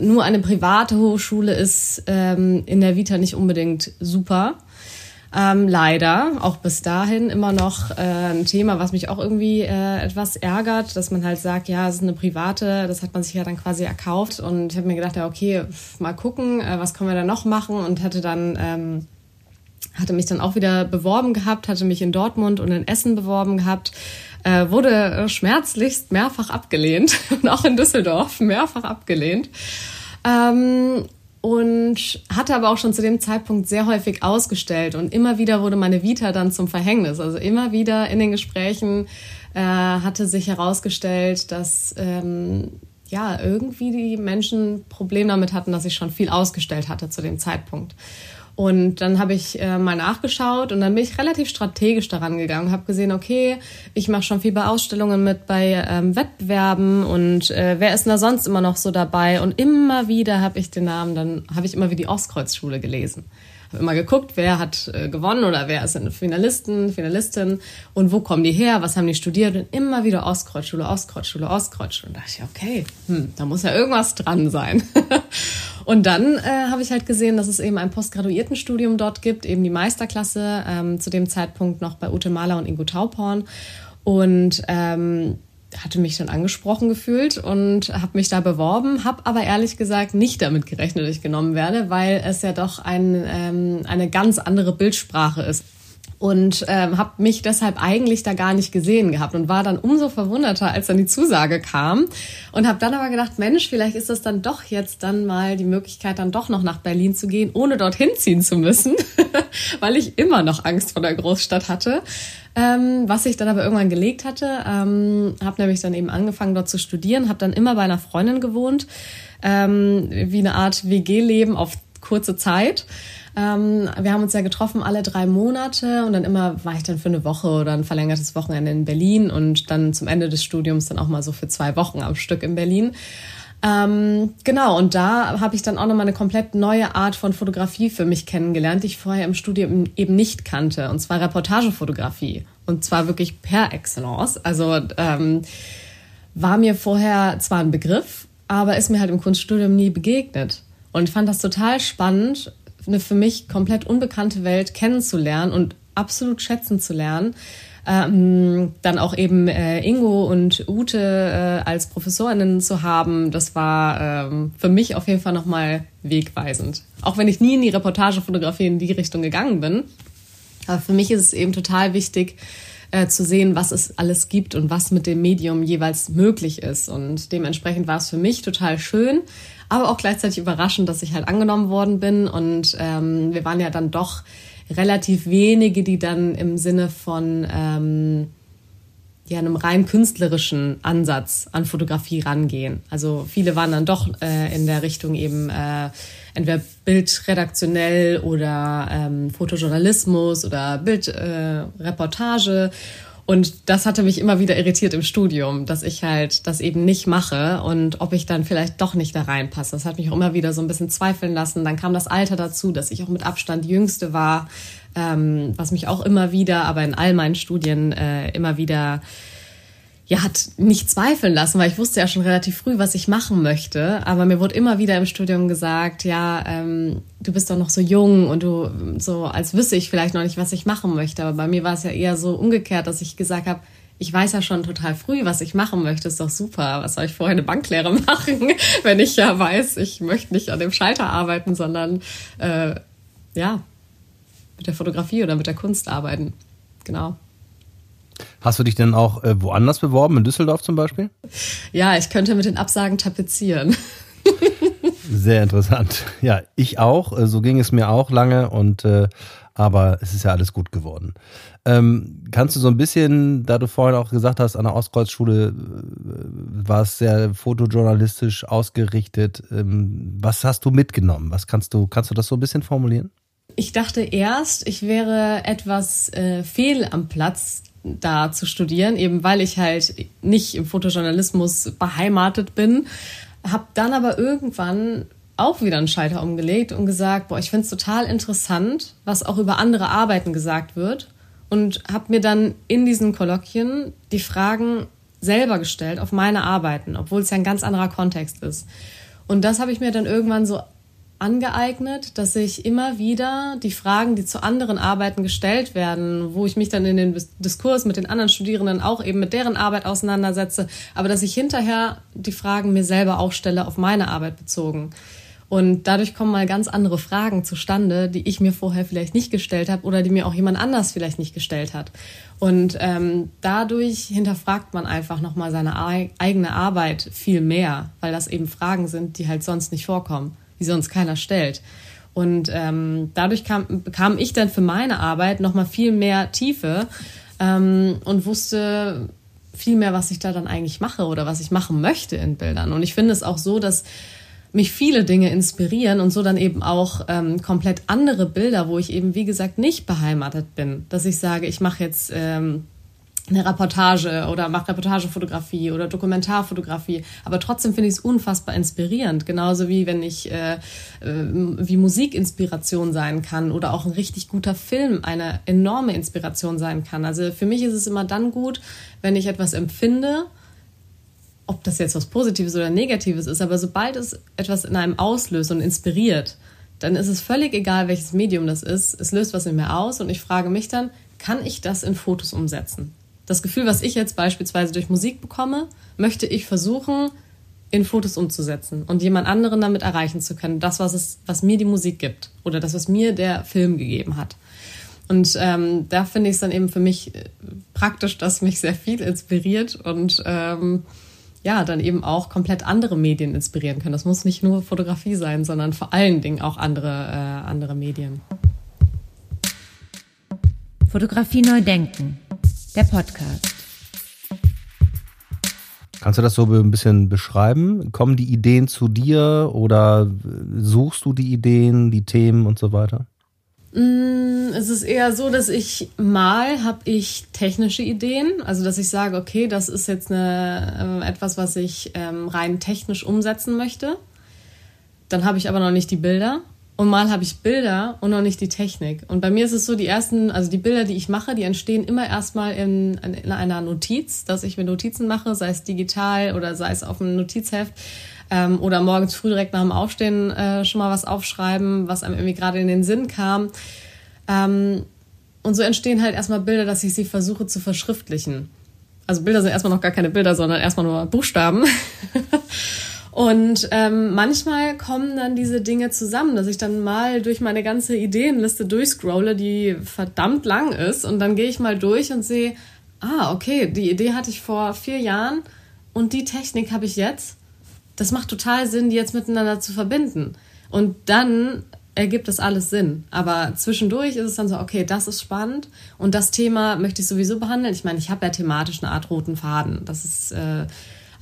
nur eine private Hochschule ist ähm, in der Vita nicht unbedingt super. Ähm, leider, auch bis dahin immer noch äh, ein Thema, was mich auch irgendwie äh, etwas ärgert, dass man halt sagt, ja, es ist eine private, das hat man sich ja dann quasi erkauft. Und ich habe mir gedacht, ja, okay, mal gucken, äh, was können wir da noch machen und hatte dann ähm, hatte mich dann auch wieder beworben gehabt, hatte mich in Dortmund und in Essen beworben gehabt, äh, wurde schmerzlichst mehrfach abgelehnt [LAUGHS] und auch in Düsseldorf mehrfach abgelehnt. Ähm, und hatte aber auch schon zu dem Zeitpunkt sehr häufig ausgestellt und immer wieder wurde meine Vita dann zum Verhängnis. Also immer wieder in den Gesprächen äh, hatte sich herausgestellt, dass ähm, ja irgendwie die Menschen Probleme damit hatten, dass ich schon viel ausgestellt hatte zu dem Zeitpunkt. Und dann habe ich äh, mal nachgeschaut und dann bin ich relativ strategisch daran gegangen, habe gesehen, okay, ich mache schon viel bei Ausstellungen mit, bei ähm, Wettbewerben und äh, wer ist denn da sonst immer noch so dabei? Und immer wieder habe ich den Namen, dann habe ich immer wie die Ostkreuzschule gelesen immer geguckt, wer hat äh, gewonnen oder wer ist ein Finalisten, Finalistin und wo kommen die her, was haben die studiert und immer wieder Ostkreuzschule, Ostkreuzschule, Ostkreuzschule. Und da dachte ich, okay, hm, da muss ja irgendwas dran sein. [LAUGHS] und dann äh, habe ich halt gesehen, dass es eben ein Postgraduiertenstudium dort gibt, eben die Meisterklasse, ähm, zu dem Zeitpunkt noch bei Ute Mahler und Ingo Tauporn. Und ähm, hatte mich dann angesprochen gefühlt und habe mich da beworben, habe aber ehrlich gesagt nicht damit gerechnet, dass ich genommen werde, weil es ja doch ein, ähm, eine ganz andere Bildsprache ist und ähm, habe mich deshalb eigentlich da gar nicht gesehen gehabt und war dann umso verwunderter, als dann die Zusage kam und habe dann aber gedacht, Mensch, vielleicht ist das dann doch jetzt dann mal die Möglichkeit, dann doch noch nach Berlin zu gehen, ohne dorthin ziehen zu müssen, [LAUGHS] weil ich immer noch Angst vor der Großstadt hatte. Ähm, was ich dann aber irgendwann gelegt hatte, ähm, habe nämlich dann eben angefangen dort zu studieren, habe dann immer bei einer Freundin gewohnt, ähm, wie eine Art WG-Leben auf kurze Zeit ähm, wir haben uns ja getroffen alle drei Monate und dann immer war ich dann für eine Woche oder ein verlängertes Wochenende in Berlin und dann zum Ende des Studiums dann auch mal so für zwei Wochen am Stück in Berlin. Ähm, genau, und da habe ich dann auch nochmal eine komplett neue Art von Fotografie für mich kennengelernt, die ich vorher im Studium eben nicht kannte, und zwar Reportagefotografie. Und zwar wirklich per Excellence. Also ähm, war mir vorher zwar ein Begriff, aber ist mir halt im Kunststudium nie begegnet. Und fand das total spannend, eine für mich komplett unbekannte Welt kennenzulernen und absolut schätzen zu lernen. Ähm, dann auch eben äh, Ingo und Ute äh, als Professorinnen zu haben, das war ähm, für mich auf jeden Fall nochmal wegweisend. Auch wenn ich nie in die Reportagefotografie in die Richtung gegangen bin. Aber für mich ist es eben total wichtig, äh, zu sehen, was es alles gibt und was mit dem Medium jeweils möglich ist. Und dementsprechend war es für mich total schön, aber auch gleichzeitig überraschend, dass ich halt angenommen worden bin. Und ähm, wir waren ja dann doch relativ wenige, die dann im Sinne von ähm, ja, einem rein künstlerischen Ansatz an Fotografie rangehen. Also viele waren dann doch äh, in der Richtung eben äh, entweder bildredaktionell oder ähm, Fotojournalismus oder Bildreportage. Äh, und das hatte mich immer wieder irritiert im Studium, dass ich halt das eben nicht mache und ob ich dann vielleicht doch nicht da reinpasse. Das hat mich auch immer wieder so ein bisschen zweifeln lassen. Dann kam das Alter dazu, dass ich auch mit Abstand jüngste war, ähm, was mich auch immer wieder, aber in all meinen Studien äh, immer wieder ja, hat nicht zweifeln lassen, weil ich wusste ja schon relativ früh, was ich machen möchte. Aber mir wurde immer wieder im Studium gesagt, ja, ähm, du bist doch noch so jung und du so, als wüsste ich vielleicht noch nicht, was ich machen möchte. Aber bei mir war es ja eher so umgekehrt, dass ich gesagt habe, ich weiß ja schon total früh, was ich machen möchte. Ist doch super. Was soll ich vorher eine Banklehre [LAUGHS] machen, wenn ich ja weiß, ich möchte nicht an dem Schalter arbeiten, sondern äh, ja, mit der Fotografie oder mit der Kunst arbeiten. Genau. Hast du dich denn auch äh, woanders beworben, in Düsseldorf zum Beispiel? Ja, ich könnte mit den Absagen tapezieren. [LAUGHS] Sehr interessant. Ja, ich auch. Äh, so ging es mir auch lange und äh, aber es ist ja alles gut geworden. Ähm, kannst du so ein bisschen, da du vorhin auch gesagt hast, an der Ostkreuzschule äh, war es sehr fotojournalistisch ausgerichtet. Ähm, was hast du mitgenommen? Was kannst du, kannst du das so ein bisschen formulieren? Ich dachte erst, ich wäre etwas äh, fehl am Platz da zu studieren, eben weil ich halt nicht im Fotojournalismus beheimatet bin. Hab dann aber irgendwann auch wieder einen Schalter umgelegt und gesagt, boah, ich finde es total interessant, was auch über andere Arbeiten gesagt wird. Und habe mir dann in diesen Kolloquien die Fragen selber gestellt auf meine Arbeiten, obwohl es ja ein ganz anderer Kontext ist. Und das habe ich mir dann irgendwann so angeeignet, dass ich immer wieder die Fragen, die zu anderen Arbeiten gestellt werden, wo ich mich dann in den Diskurs mit den anderen Studierenden auch eben mit deren Arbeit auseinandersetze, aber dass ich hinterher die Fragen mir selber auch stelle auf meine Arbeit bezogen. Und dadurch kommen mal ganz andere Fragen zustande, die ich mir vorher vielleicht nicht gestellt habe oder die mir auch jemand anders vielleicht nicht gestellt hat. Und ähm, dadurch hinterfragt man einfach nochmal seine eigene Arbeit viel mehr, weil das eben Fragen sind, die halt sonst nicht vorkommen die sonst keiner stellt. Und ähm, dadurch kam, bekam ich dann für meine Arbeit nochmal viel mehr Tiefe ähm, und wusste viel mehr, was ich da dann eigentlich mache oder was ich machen möchte in Bildern. Und ich finde es auch so, dass mich viele Dinge inspirieren und so dann eben auch ähm, komplett andere Bilder, wo ich eben, wie gesagt, nicht beheimatet bin. Dass ich sage, ich mache jetzt ähm, eine Reportage oder mache Reportagefotografie oder Dokumentarfotografie. Aber trotzdem finde ich es unfassbar inspirierend. Genauso wie wenn ich äh, äh, wie Musik Inspiration sein kann oder auch ein richtig guter Film eine enorme Inspiration sein kann. Also für mich ist es immer dann gut, wenn ich etwas empfinde, ob das jetzt was Positives oder Negatives ist, aber sobald es etwas in einem auslöst und inspiriert, dann ist es völlig egal, welches Medium das ist. Es löst was in mir aus und ich frage mich dann, kann ich das in Fotos umsetzen? Das Gefühl, was ich jetzt beispielsweise durch Musik bekomme, möchte ich versuchen, in Fotos umzusetzen und jemand anderen damit erreichen zu können. Das, was, es, was mir die Musik gibt oder das, was mir der Film gegeben hat. Und ähm, da finde ich es dann eben für mich äh, praktisch, dass mich sehr viel inspiriert und ähm, ja, dann eben auch komplett andere Medien inspirieren können. Das muss nicht nur Fotografie sein, sondern vor allen Dingen auch andere, äh, andere Medien. Fotografie neu denken, der Podcast. Kannst du das so ein bisschen beschreiben? Kommen die Ideen zu dir oder suchst du die Ideen, die Themen und so weiter? Mm, es ist eher so, dass ich mal habe ich technische Ideen, also dass ich sage, okay, das ist jetzt eine, äh, etwas, was ich ähm, rein technisch umsetzen möchte. Dann habe ich aber noch nicht die Bilder. Und mal habe ich Bilder und noch nicht die Technik. Und bei mir ist es so, die ersten, also die Bilder, die ich mache, die entstehen immer erstmal in, in einer Notiz, dass ich mir Notizen mache, sei es digital oder sei es auf einem Notizheft ähm, oder morgens früh direkt nach dem Aufstehen äh, schon mal was aufschreiben, was einem irgendwie gerade in den Sinn kam. Ähm, und so entstehen halt erstmal Bilder, dass ich sie versuche zu verschriftlichen. Also Bilder sind erstmal noch gar keine Bilder, sondern erstmal nur Buchstaben. [LAUGHS] Und ähm, manchmal kommen dann diese Dinge zusammen, dass ich dann mal durch meine ganze Ideenliste durchscrolle, die verdammt lang ist. Und dann gehe ich mal durch und sehe, ah, okay, die Idee hatte ich vor vier Jahren und die Technik habe ich jetzt das macht total Sinn, die jetzt miteinander zu verbinden. Und dann ergibt das alles Sinn. Aber zwischendurch ist es dann so, okay, das ist spannend und das Thema möchte ich sowieso behandeln. Ich meine, ich habe ja thematisch eine Art roten Faden. Das ist, äh,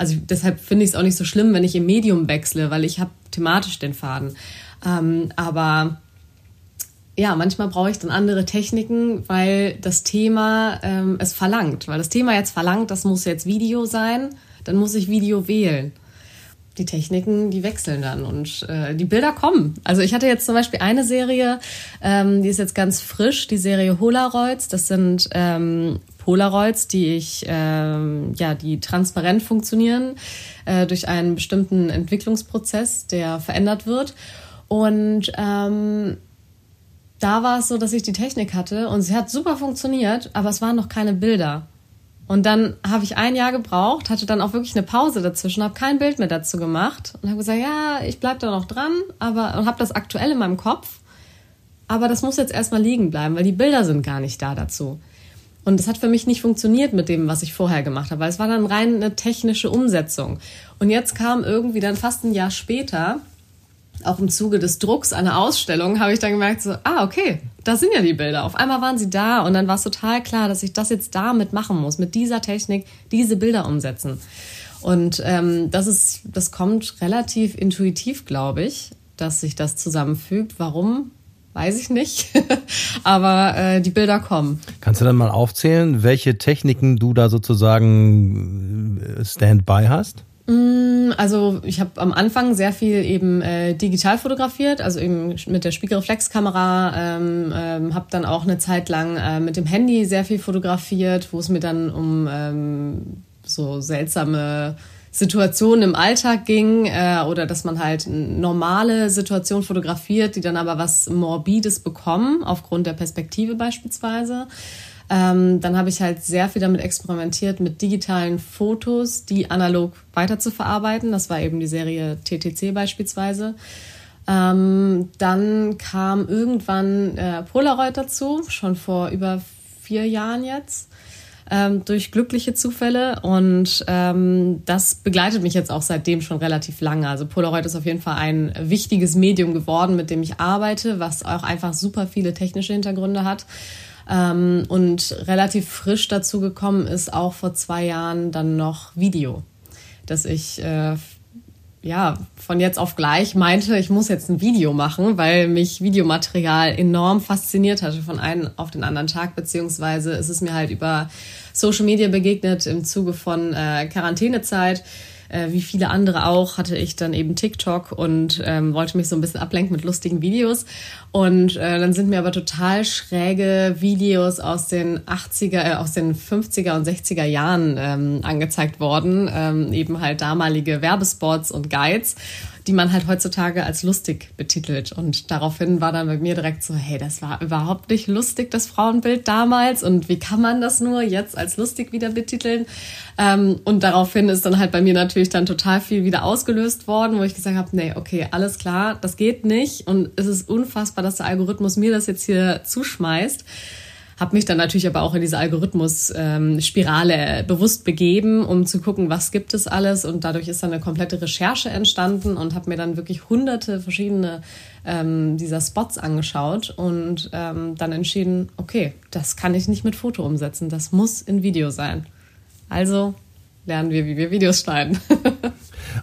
also deshalb finde ich es auch nicht so schlimm, wenn ich im Medium wechsle, weil ich habe thematisch den Faden. Ähm, aber ja, manchmal brauche ich dann andere Techniken, weil das Thema ähm, es verlangt. Weil das Thema jetzt verlangt, das muss jetzt Video sein, dann muss ich Video wählen die Techniken, die wechseln dann und äh, die Bilder kommen. Also ich hatte jetzt zum Beispiel eine Serie, ähm, die ist jetzt ganz frisch, die Serie Polaroids. Das sind ähm, Polaroids, die ich, ähm, ja, die transparent funktionieren äh, durch einen bestimmten Entwicklungsprozess, der verändert wird. Und ähm, da war es so, dass ich die Technik hatte und sie hat super funktioniert, aber es waren noch keine Bilder. Und dann habe ich ein Jahr gebraucht, hatte dann auch wirklich eine Pause dazwischen, habe kein Bild mehr dazu gemacht und habe gesagt, ja, ich bleibe da noch dran, aber und habe das aktuell in meinem Kopf. Aber das muss jetzt erstmal liegen bleiben, weil die Bilder sind gar nicht da dazu. Und das hat für mich nicht funktioniert mit dem, was ich vorher gemacht habe, weil es war dann rein eine technische Umsetzung. Und jetzt kam irgendwie dann fast ein Jahr später auch im Zuge des Drucks einer Ausstellung habe ich dann gemerkt, so, ah, okay, da sind ja die Bilder. Auf einmal waren sie da und dann war es total klar, dass ich das jetzt damit machen muss, mit dieser Technik diese Bilder umsetzen. Und ähm, das ist, das kommt relativ intuitiv, glaube ich, dass sich das zusammenfügt. Warum? Weiß ich nicht. [LAUGHS] Aber äh, die Bilder kommen. Kannst du dann mal aufzählen, welche Techniken du da sozusagen äh, Standby hast? Mm, also ich habe am Anfang sehr viel eben äh, digital fotografiert, also eben mit der Spiegelreflexkamera, ähm, ähm, habe dann auch eine Zeit lang äh, mit dem Handy sehr viel fotografiert, wo es mir dann um ähm, so seltsame Situationen im Alltag ging äh, oder dass man halt normale Situationen fotografiert, die dann aber was Morbides bekommen, aufgrund der Perspektive beispielsweise. Ähm, dann habe ich halt sehr viel damit experimentiert, mit digitalen Fotos, die analog weiter zu verarbeiten. Das war eben die Serie TTC beispielsweise. Ähm, dann kam irgendwann äh, Polaroid dazu, schon vor über vier Jahren jetzt. Ähm, durch glückliche Zufälle und ähm, das begleitet mich jetzt auch seitdem schon relativ lange. Also Polaroid ist auf jeden Fall ein wichtiges Medium geworden, mit dem ich arbeite, was auch einfach super viele technische Hintergründe hat ähm, und relativ frisch dazu gekommen ist auch vor zwei Jahren dann noch Video, dass ich äh, ja, von jetzt auf gleich meinte, ich muss jetzt ein Video machen, weil mich Videomaterial enorm fasziniert hatte von einem auf den anderen Tag, beziehungsweise ist es mir halt über Social Media begegnet im Zuge von äh, Quarantänezeit äh, wie viele andere auch, hatte ich dann eben TikTok und ähm, wollte mich so ein bisschen ablenken mit lustigen Videos. Und äh, dann sind mir aber total schräge Videos aus den 80er, äh, aus den 50er und 60er Jahren ähm, angezeigt worden. Ähm, eben halt damalige Werbespots und Guides die man halt heutzutage als lustig betitelt. Und daraufhin war dann bei mir direkt so, hey, das war überhaupt nicht lustig, das Frauenbild damals. Und wie kann man das nur jetzt als lustig wieder betiteln? Ähm, und daraufhin ist dann halt bei mir natürlich dann total viel wieder ausgelöst worden, wo ich gesagt habe, nee, okay, alles klar, das geht nicht. Und es ist unfassbar, dass der Algorithmus mir das jetzt hier zuschmeißt habe mich dann natürlich aber auch in diese Algorithmus-Spirale ähm, bewusst begeben, um zu gucken, was gibt es alles. Und dadurch ist dann eine komplette Recherche entstanden und habe mir dann wirklich hunderte verschiedene ähm, dieser Spots angeschaut und ähm, dann entschieden, okay, das kann ich nicht mit Foto umsetzen, das muss in Video sein. Also lernen wir, wie wir Videos schneiden. [LAUGHS]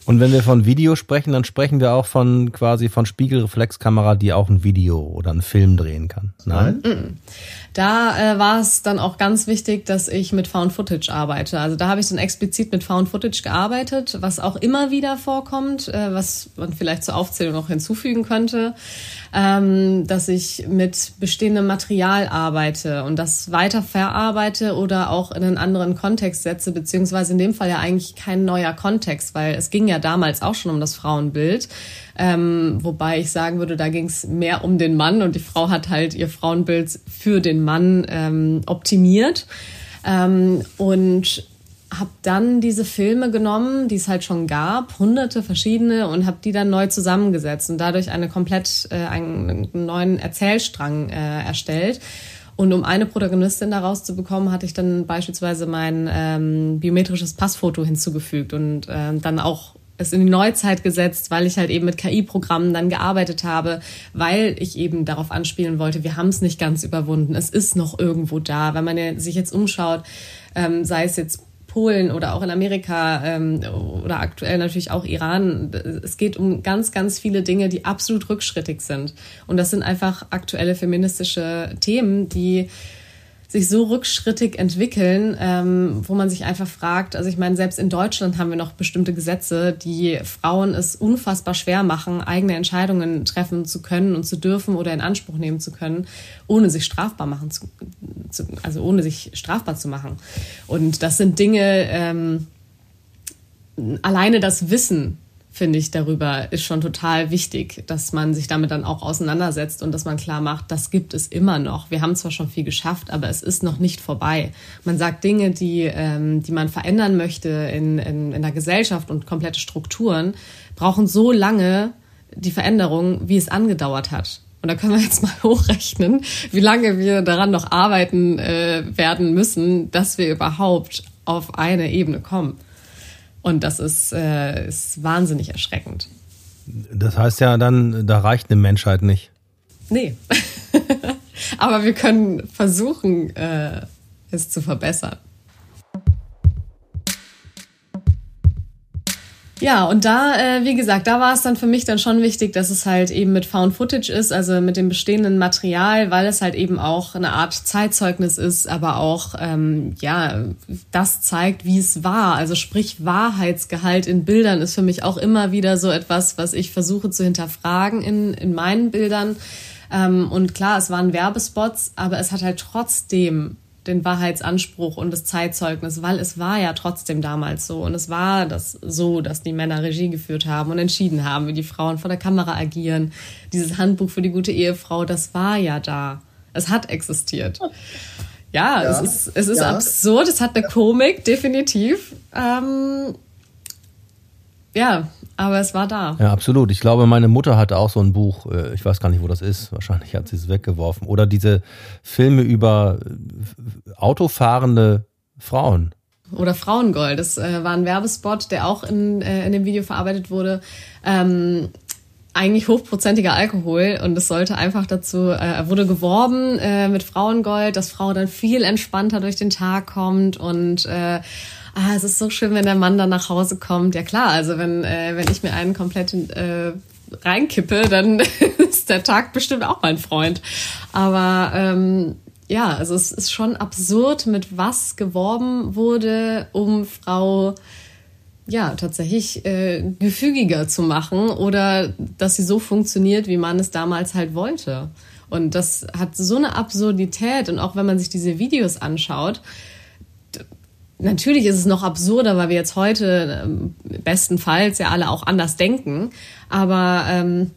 Und wenn wir von Video sprechen, dann sprechen wir auch von quasi von Spiegelreflexkamera, die auch ein Video oder einen Film drehen kann. Nein? Mm Da äh, war es dann auch ganz wichtig, dass ich mit Found Footage arbeite. Also da habe ich dann explizit mit Found Footage gearbeitet, was auch immer wieder vorkommt, äh, was man vielleicht zur Aufzählung noch hinzufügen könnte ähm, dass ich mit bestehendem Material arbeite und das weiter verarbeite oder auch in einen anderen Kontext setze, beziehungsweise in dem Fall ja eigentlich kein neuer Kontext, weil es ging ja damals auch schon um das Frauenbild. Ähm, wobei ich sagen würde, da ging es mehr um den Mann und die Frau hat halt ihr Frauenbild für den Mann ähm, optimiert. Ähm, und habe dann diese Filme genommen, die es halt schon gab, hunderte verschiedene, und habe die dann neu zusammengesetzt und dadurch eine komplett äh, einen neuen Erzählstrang äh, erstellt. Und um eine Protagonistin daraus zu bekommen, hatte ich dann beispielsweise mein ähm, biometrisches Passfoto hinzugefügt und äh, dann auch es in die Neuzeit gesetzt, weil ich halt eben mit KI-Programmen dann gearbeitet habe, weil ich eben darauf anspielen wollte, wir haben es nicht ganz überwunden, es ist noch irgendwo da. Wenn man sich jetzt umschaut, ähm, sei es jetzt Polen oder auch in Amerika ähm, oder aktuell natürlich auch Iran. Es geht um ganz, ganz viele Dinge, die absolut rückschrittig sind. Und das sind einfach aktuelle feministische Themen, die sich so rückschrittig entwickeln, ähm, wo man sich einfach fragt, also ich meine, selbst in Deutschland haben wir noch bestimmte Gesetze, die Frauen es unfassbar schwer machen, eigene Entscheidungen treffen zu können und zu dürfen oder in Anspruch nehmen zu können, ohne sich strafbar machen zu, zu also ohne sich strafbar zu machen. Und das sind Dinge, ähm, alleine das Wissen finde ich, darüber ist schon total wichtig, dass man sich damit dann auch auseinandersetzt und dass man klar macht, das gibt es immer noch. Wir haben zwar schon viel geschafft, aber es ist noch nicht vorbei. Man sagt Dinge, die, ähm, die man verändern möchte in, in, in der Gesellschaft und komplette Strukturen, brauchen so lange die Veränderung, wie es angedauert hat. Und da können wir jetzt [LAUGHS] mal hochrechnen, wie lange wir daran noch arbeiten äh, werden müssen, dass wir überhaupt auf eine Ebene kommen. Und das ist, äh, ist wahnsinnig erschreckend. Das heißt ja dann, da reicht eine Menschheit nicht. Nee. [LAUGHS] Aber wir können versuchen, äh, es zu verbessern. Ja, und da, äh, wie gesagt, da war es dann für mich dann schon wichtig, dass es halt eben mit Found Footage ist, also mit dem bestehenden Material, weil es halt eben auch eine Art Zeitzeugnis ist, aber auch, ähm, ja, das zeigt, wie es war. Also sprich, Wahrheitsgehalt in Bildern ist für mich auch immer wieder so etwas, was ich versuche zu hinterfragen in, in meinen Bildern. Ähm, und klar, es waren Werbespots, aber es hat halt trotzdem den Wahrheitsanspruch und das Zeitzeugnis, weil es war ja trotzdem damals so und es war das so, dass die Männer Regie geführt haben und entschieden haben, wie die Frauen vor der Kamera agieren. Dieses Handbuch für die gute Ehefrau, das war ja da. Es hat existiert. Ja, ja. es ist, es ist ja. absurd, es hat eine Komik, definitiv. Ähm, ja, aber es war da. Ja, absolut. Ich glaube, meine Mutter hatte auch so ein Buch. Äh, ich weiß gar nicht, wo das ist. Wahrscheinlich hat sie es weggeworfen. Oder diese Filme über äh, autofahrende Frauen. Oder Frauengold. Das äh, war ein Werbespot, der auch in, in dem Video verarbeitet wurde. Ähm, eigentlich hochprozentiger Alkohol und es sollte einfach dazu, äh, wurde geworben äh, mit Frauengold, dass Frau dann viel entspannter durch den Tag kommt und äh, ah, es ist so schön, wenn der Mann dann nach Hause kommt. Ja klar, also wenn, äh, wenn ich mir einen komplett äh, reinkippe, dann [LAUGHS] ist der Tag bestimmt auch mein Freund. Aber ähm, ja, also es ist schon absurd, mit was geworben wurde, um Frau ja tatsächlich äh, gefügiger zu machen oder dass sie so funktioniert, wie man es damals halt wollte. Und das hat so eine Absurdität und auch wenn man sich diese Videos anschaut, natürlich ist es noch absurder, weil wir jetzt heute ähm, bestenfalls ja alle auch anders denken, aber ähm,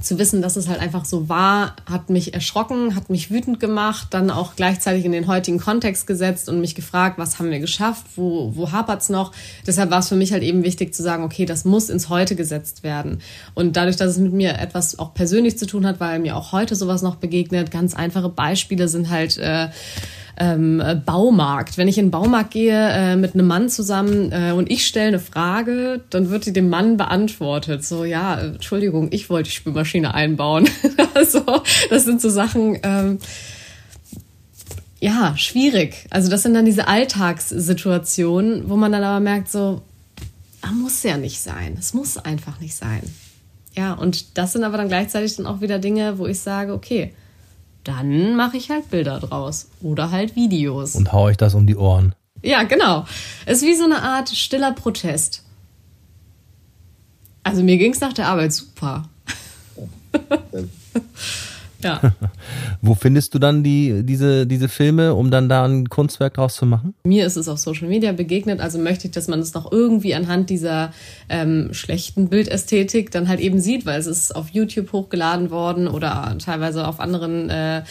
zu wissen, dass es halt einfach so war, hat mich erschrocken, hat mich wütend gemacht, dann auch gleichzeitig in den heutigen Kontext gesetzt und mich gefragt, was haben wir geschafft, wo, wo hapert's noch. Deshalb war es für mich halt eben wichtig zu sagen, okay, das muss ins Heute gesetzt werden. Und dadurch, dass es mit mir etwas auch persönlich zu tun hat, weil mir auch heute sowas noch begegnet, ganz einfache Beispiele sind halt äh, ähm, Baumarkt. Wenn ich in den Baumarkt gehe äh, mit einem Mann zusammen äh, und ich stelle eine Frage, dann wird die dem Mann beantwortet. So, ja, Entschuldigung, ich wollte die Spülmaschine einbauen. [LAUGHS] also, das sind so Sachen, ähm, ja, schwierig. Also das sind dann diese Alltagssituationen, wo man dann aber merkt, so, muss ja nicht sein. Es muss einfach nicht sein. Ja, und das sind aber dann gleichzeitig dann auch wieder Dinge, wo ich sage, okay, dann mache ich halt Bilder draus oder halt Videos. Und hau ich das um die Ohren. Ja, genau. Es ist wie so eine Art stiller Protest. Also mir ging es nach der Arbeit super. Ja. [LAUGHS] [LAUGHS] Wo findest du dann die, diese, diese Filme, um dann da ein Kunstwerk draus zu machen? Mir ist es auf Social Media begegnet, also möchte ich, dass man es noch irgendwie anhand dieser ähm, schlechten Bildästhetik dann halt eben sieht, weil es ist auf YouTube hochgeladen worden oder teilweise auf anderen äh,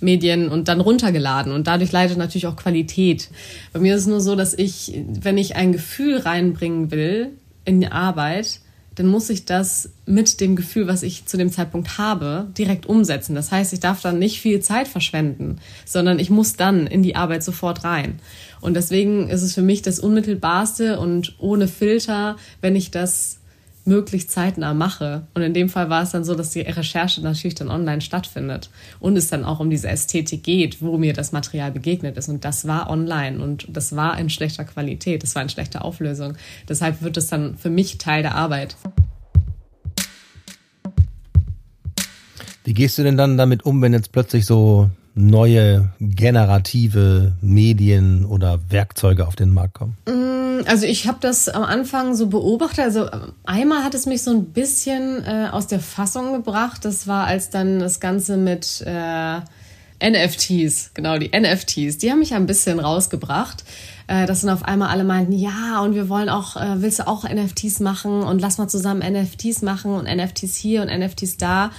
Medien und dann runtergeladen und dadurch leidet natürlich auch Qualität. Bei mir ist es nur so, dass ich, wenn ich ein Gefühl reinbringen will in die Arbeit, dann muss ich das mit dem Gefühl, was ich zu dem Zeitpunkt habe, direkt umsetzen. Das heißt, ich darf dann nicht viel Zeit verschwenden, sondern ich muss dann in die Arbeit sofort rein. Und deswegen ist es für mich das Unmittelbarste und ohne Filter, wenn ich das möglichst zeitnah mache. Und in dem Fall war es dann so, dass die Recherche natürlich dann online stattfindet und es dann auch um diese Ästhetik geht, wo mir das Material begegnet ist. Und das war online und das war in schlechter Qualität, das war in schlechter Auflösung. Deshalb wird es dann für mich Teil der Arbeit. Wie gehst du denn dann damit um, wenn jetzt plötzlich so neue generative Medien oder Werkzeuge auf den Markt kommen? Mm also ich habe das am Anfang so beobachtet. Also einmal hat es mich so ein bisschen äh, aus der Fassung gebracht. Das war, als dann das Ganze mit äh, NFTs, genau, die NFTs, die haben mich ein bisschen rausgebracht. Äh, dass dann auf einmal alle meinten, ja, und wir wollen auch, äh, willst du auch NFTs machen und lass mal zusammen NFTs machen und NFTs hier und NFTs da.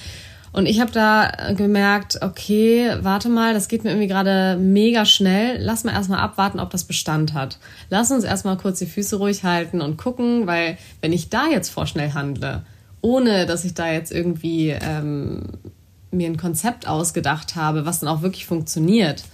Und ich habe da gemerkt, okay, warte mal, das geht mir irgendwie gerade mega schnell. Lass mal erstmal abwarten, ob das Bestand hat. Lass uns erstmal kurz die Füße ruhig halten und gucken, weil wenn ich da jetzt vorschnell handle, ohne dass ich da jetzt irgendwie ähm, mir ein Konzept ausgedacht habe, was dann auch wirklich funktioniert,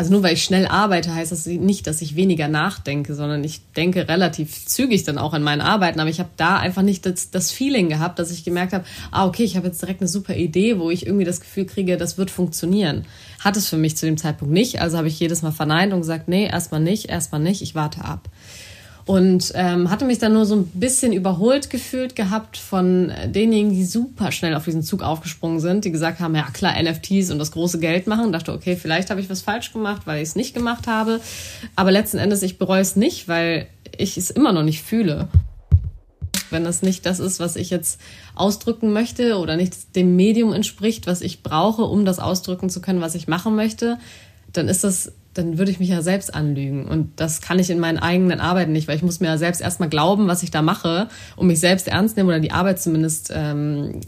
also nur weil ich schnell arbeite, heißt das nicht, dass ich weniger nachdenke, sondern ich denke relativ zügig dann auch an meinen Arbeiten. Aber ich habe da einfach nicht das, das Feeling gehabt, dass ich gemerkt habe, ah, okay, ich habe jetzt direkt eine super Idee, wo ich irgendwie das Gefühl kriege, das wird funktionieren. Hat es für mich zu dem Zeitpunkt nicht. Also habe ich jedes Mal verneint und gesagt, nee, erstmal nicht, erstmal nicht, ich warte ab und ähm, hatte mich dann nur so ein bisschen überholt gefühlt gehabt von denjenigen, die super schnell auf diesen Zug aufgesprungen sind, die gesagt haben, ja klar, NFTs und das große Geld machen. Und dachte, okay, vielleicht habe ich was falsch gemacht, weil ich es nicht gemacht habe. Aber letzten Endes, ich bereue es nicht, weil ich es immer noch nicht fühle. Wenn das nicht das ist, was ich jetzt ausdrücken möchte oder nicht dem Medium entspricht, was ich brauche, um das ausdrücken zu können, was ich machen möchte, dann ist das dann würde ich mich ja selbst anlügen. Und das kann ich in meinen eigenen Arbeiten nicht, weil ich muss mir ja selbst erstmal glauben, was ich da mache, um mich selbst ernst nehmen oder die Arbeit zumindest ähm,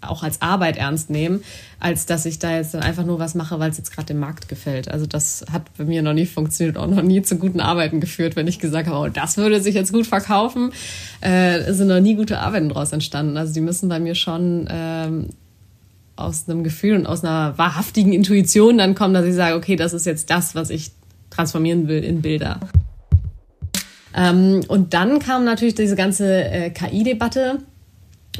auch als Arbeit ernst nehmen, als dass ich da jetzt dann einfach nur was mache, weil es jetzt gerade dem Markt gefällt. Also das hat bei mir noch nie funktioniert, auch noch nie zu guten Arbeiten geführt, wenn ich gesagt habe, oh, das würde sich jetzt gut verkaufen. Äh, sind noch nie gute Arbeiten daraus entstanden. Also die müssen bei mir schon ähm, aus einem Gefühl und aus einer wahrhaftigen Intuition dann kommen, dass ich sage, okay, das ist jetzt das, was ich transformieren will in Bilder. Ähm, und dann kam natürlich diese ganze äh, KI-Debatte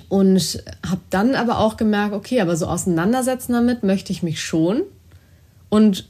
und habe dann aber auch gemerkt, okay, aber so auseinandersetzen damit möchte ich mich schon. Und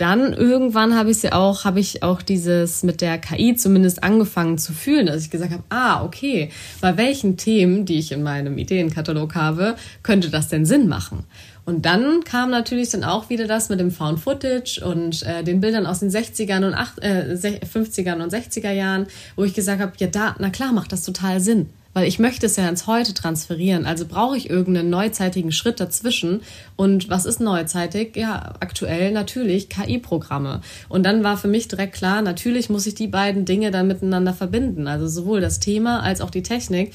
dann irgendwann habe ich ja auch, habe ich auch dieses mit der KI zumindest angefangen zu fühlen, dass ich gesagt habe, ah, okay, bei welchen Themen, die ich in meinem Ideenkatalog habe, könnte das denn Sinn machen? Und dann kam natürlich dann auch wieder das mit dem Found Footage und äh, den Bildern aus den 60ern und acht, äh, 50ern und 60er Jahren, wo ich gesagt habe, ja da, na klar, macht das total Sinn. Weil ich möchte es ja ins Heute transferieren. Also brauche ich irgendeinen neuzeitigen Schritt dazwischen. Und was ist neuzeitig? Ja, aktuell natürlich KI-Programme. Und dann war für mich direkt klar, natürlich muss ich die beiden Dinge dann miteinander verbinden. Also sowohl das Thema als auch die Technik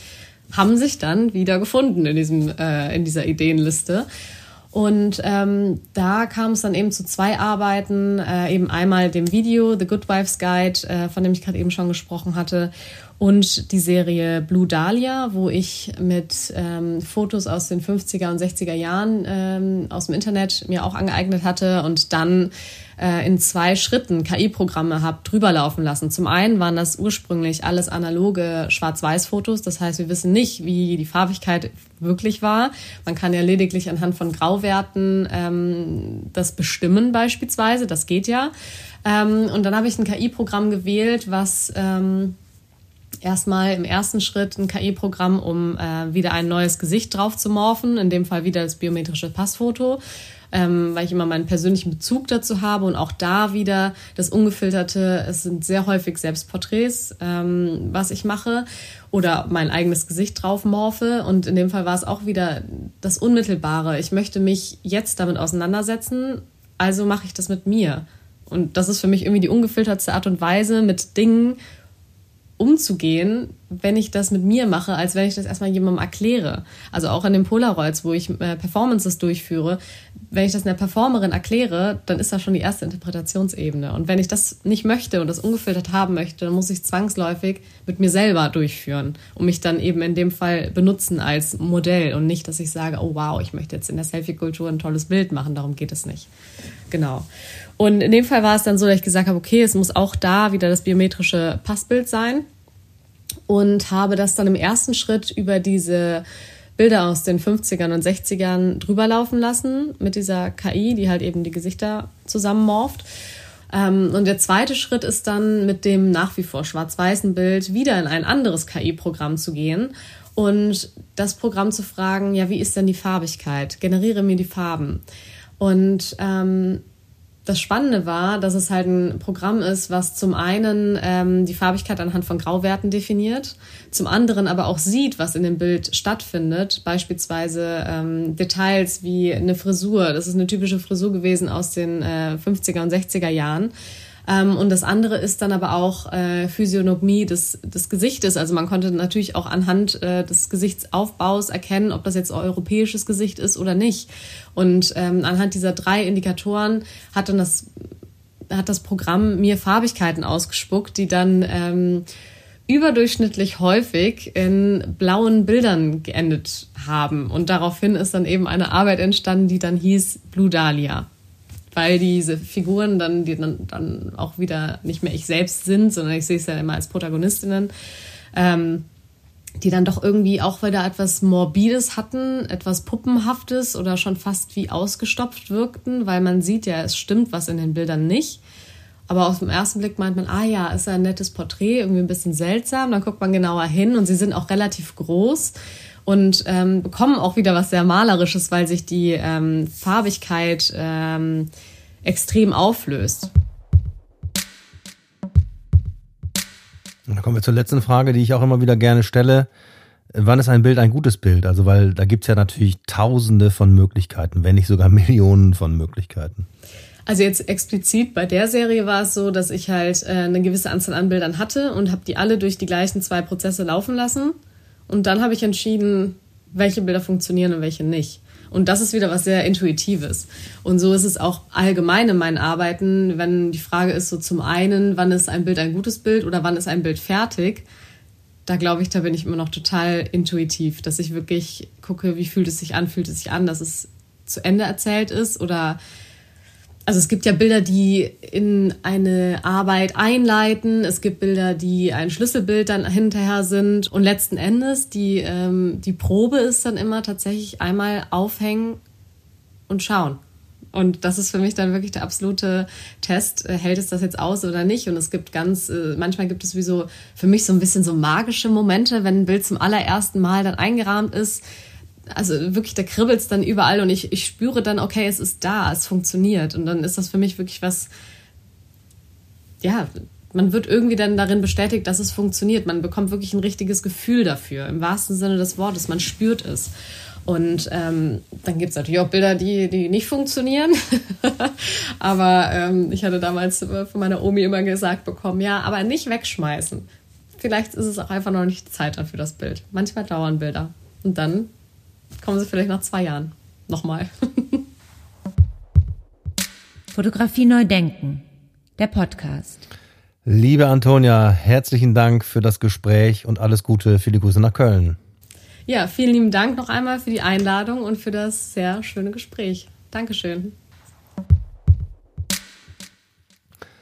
haben sich dann wieder gefunden in, diesem, äh, in dieser Ideenliste. Und ähm, da kam es dann eben zu zwei Arbeiten, äh, eben einmal dem Video The Good Wives Guide, äh, von dem ich gerade eben schon gesprochen hatte, und die Serie Blue Dahlia, wo ich mit ähm, Fotos aus den 50er und 60er Jahren ähm, aus dem Internet mir auch angeeignet hatte und dann äh, in zwei Schritten KI-Programme habe drüber laufen lassen. Zum einen waren das ursprünglich alles analoge Schwarz-Weiß-Fotos, das heißt, wir wissen nicht, wie die Farbigkeit wirklich war. Man kann ja lediglich anhand von Grauwerten ähm, das bestimmen beispielsweise, das geht ja. Ähm, und dann habe ich ein KI-Programm gewählt, was ähm, erstmal im ersten Schritt ein KI-Programm, um äh, wieder ein neues Gesicht drauf zu morphen, in dem Fall wieder das biometrische Passfoto, ähm, weil ich immer meinen persönlichen Bezug dazu habe und auch da wieder das Ungefilterte, es sind sehr häufig Selbstporträts, ähm, was ich mache oder mein eigenes Gesicht drauf morphe und in dem Fall war es auch wieder das Unmittelbare. Ich möchte mich jetzt damit auseinandersetzen, also mache ich das mit mir. Und das ist für mich irgendwie die ungefiltertste Art und Weise, mit Dingen umzugehen, wenn ich das mit mir mache, als wenn ich das erstmal jemandem erkläre. Also auch in den Polaroids, wo ich äh, Performances durchführe, wenn ich das einer Performerin erkläre, dann ist das schon die erste Interpretationsebene. Und wenn ich das nicht möchte und das ungefiltert haben möchte, dann muss ich zwangsläufig mit mir selber durchführen und mich dann eben in dem Fall benutzen als Modell und nicht, dass ich sage, oh wow, ich möchte jetzt in der Selfie-Kultur ein tolles Bild machen, darum geht es nicht. Genau. Und in dem Fall war es dann so, dass ich gesagt habe, okay, es muss auch da wieder das biometrische Passbild sein. Und habe das dann im ersten Schritt über diese Bilder aus den 50ern und 60ern drüber laufen lassen mit dieser KI, die halt eben die Gesichter zusammenmorpht. Ähm, und der zweite Schritt ist dann mit dem nach wie vor schwarz-weißen Bild wieder in ein anderes KI-Programm zu gehen und das Programm zu fragen, ja, wie ist denn die Farbigkeit? Generiere mir die Farben. Und ähm, das Spannende war, dass es halt ein Programm ist, was zum einen ähm, die Farbigkeit anhand von Grauwerten definiert, zum anderen aber auch sieht, was in dem Bild stattfindet. Beispielsweise ähm, Details wie eine Frisur. Das ist eine typische Frisur gewesen aus den äh, 50er und 60er Jahren. Ähm, und das andere ist dann aber auch äh, Physiognomie des, des Gesichtes. Also man konnte natürlich auch anhand äh, des Gesichtsaufbaus erkennen, ob das jetzt europäisches Gesicht ist oder nicht. Und ähm, anhand dieser drei Indikatoren hat dann das, hat das Programm mir Farbigkeiten ausgespuckt, die dann ähm, überdurchschnittlich häufig in blauen Bildern geendet haben. Und daraufhin ist dann eben eine Arbeit entstanden, die dann hieß Blue Dahlia weil diese Figuren dann, die dann, dann auch wieder nicht mehr ich selbst sind, sondern ich sehe es ja immer als Protagonistinnen, ähm, die dann doch irgendwie auch wieder etwas Morbides hatten, etwas Puppenhaftes oder schon fast wie ausgestopft wirkten, weil man sieht ja, es stimmt was in den Bildern nicht. Aber auf den ersten Blick meint man, ah ja, ist ein nettes Porträt, irgendwie ein bisschen seltsam. Dann guckt man genauer hin und sie sind auch relativ groß und ähm, bekommen auch wieder was sehr Malerisches, weil sich die ähm, Farbigkeit ähm, extrem auflöst. Da kommen wir zur letzten Frage, die ich auch immer wieder gerne stelle. Wann ist ein Bild ein gutes Bild? Also, weil da gibt es ja natürlich tausende von Möglichkeiten, wenn nicht sogar [LAUGHS] Millionen von Möglichkeiten. Also jetzt explizit bei der Serie war es so, dass ich halt äh, eine gewisse Anzahl an Bildern hatte und habe die alle durch die gleichen zwei Prozesse laufen lassen. Und dann habe ich entschieden, welche Bilder funktionieren und welche nicht. Und das ist wieder was sehr Intuitives. Und so ist es auch allgemein in meinen Arbeiten, wenn die Frage ist so zum einen, wann ist ein Bild ein gutes Bild oder wann ist ein Bild fertig? Da glaube ich, da bin ich immer noch total intuitiv, dass ich wirklich gucke, wie fühlt es sich an, fühlt es sich an, dass es zu Ende erzählt ist oder also es gibt ja Bilder, die in eine Arbeit einleiten. Es gibt Bilder, die ein Schlüsselbild dann hinterher sind. Und letzten Endes, die, ähm, die Probe ist dann immer tatsächlich einmal aufhängen und schauen. Und das ist für mich dann wirklich der absolute Test, äh, hält es das jetzt aus oder nicht? Und es gibt ganz, äh, manchmal gibt es wie so, für mich so ein bisschen so magische Momente, wenn ein Bild zum allerersten Mal dann eingerahmt ist. Also wirklich, da kribbelt es dann überall und ich, ich spüre dann, okay, es ist da, es funktioniert. Und dann ist das für mich wirklich was, ja, man wird irgendwie dann darin bestätigt, dass es funktioniert. Man bekommt wirklich ein richtiges Gefühl dafür, im wahrsten Sinne des Wortes. Man spürt es. Und ähm, dann gibt es natürlich auch Bilder, die, die nicht funktionieren. [LAUGHS] aber ähm, ich hatte damals von meiner Omi immer gesagt bekommen, ja, aber nicht wegschmeißen. Vielleicht ist es auch einfach noch nicht Zeit dann für das Bild. Manchmal dauern Bilder. Und dann kommen sie vielleicht nach zwei Jahren nochmal. [LAUGHS] Fotografie neu denken. Der Podcast. Liebe Antonia, herzlichen Dank für das Gespräch und alles Gute für die Grüße nach Köln. Ja, vielen lieben Dank noch einmal für die Einladung und für das sehr schöne Gespräch. Dankeschön.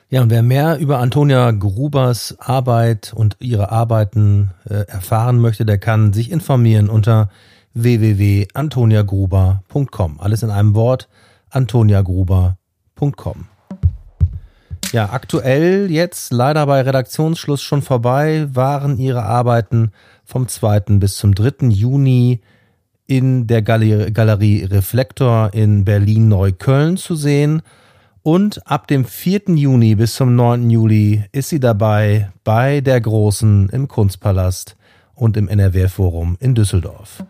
Ja, und wer mehr über Antonia Grubers Arbeit und ihre Arbeiten äh, erfahren möchte, der kann sich informieren unter www.antoniagruber.com. Alles in einem Wort, antoniagruber.com. Ja, aktuell jetzt leider bei Redaktionsschluss schon vorbei waren ihre Arbeiten vom 2. bis zum 3. Juni in der Galerie Reflektor in Berlin-Neukölln zu sehen. Und ab dem 4. Juni bis zum 9. Juli ist sie dabei bei der Großen im Kunstpalast und im NRW-Forum in Düsseldorf.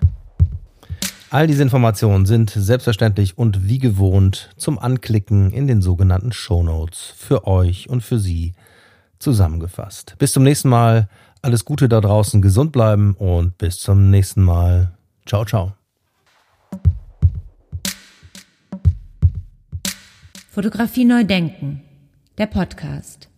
All diese Informationen sind selbstverständlich und wie gewohnt zum Anklicken in den sogenannten Show Notes für euch und für Sie zusammengefasst. Bis zum nächsten Mal. Alles Gute da draußen, gesund bleiben und bis zum nächsten Mal. Ciao, ciao. Fotografie neu denken. Der Podcast.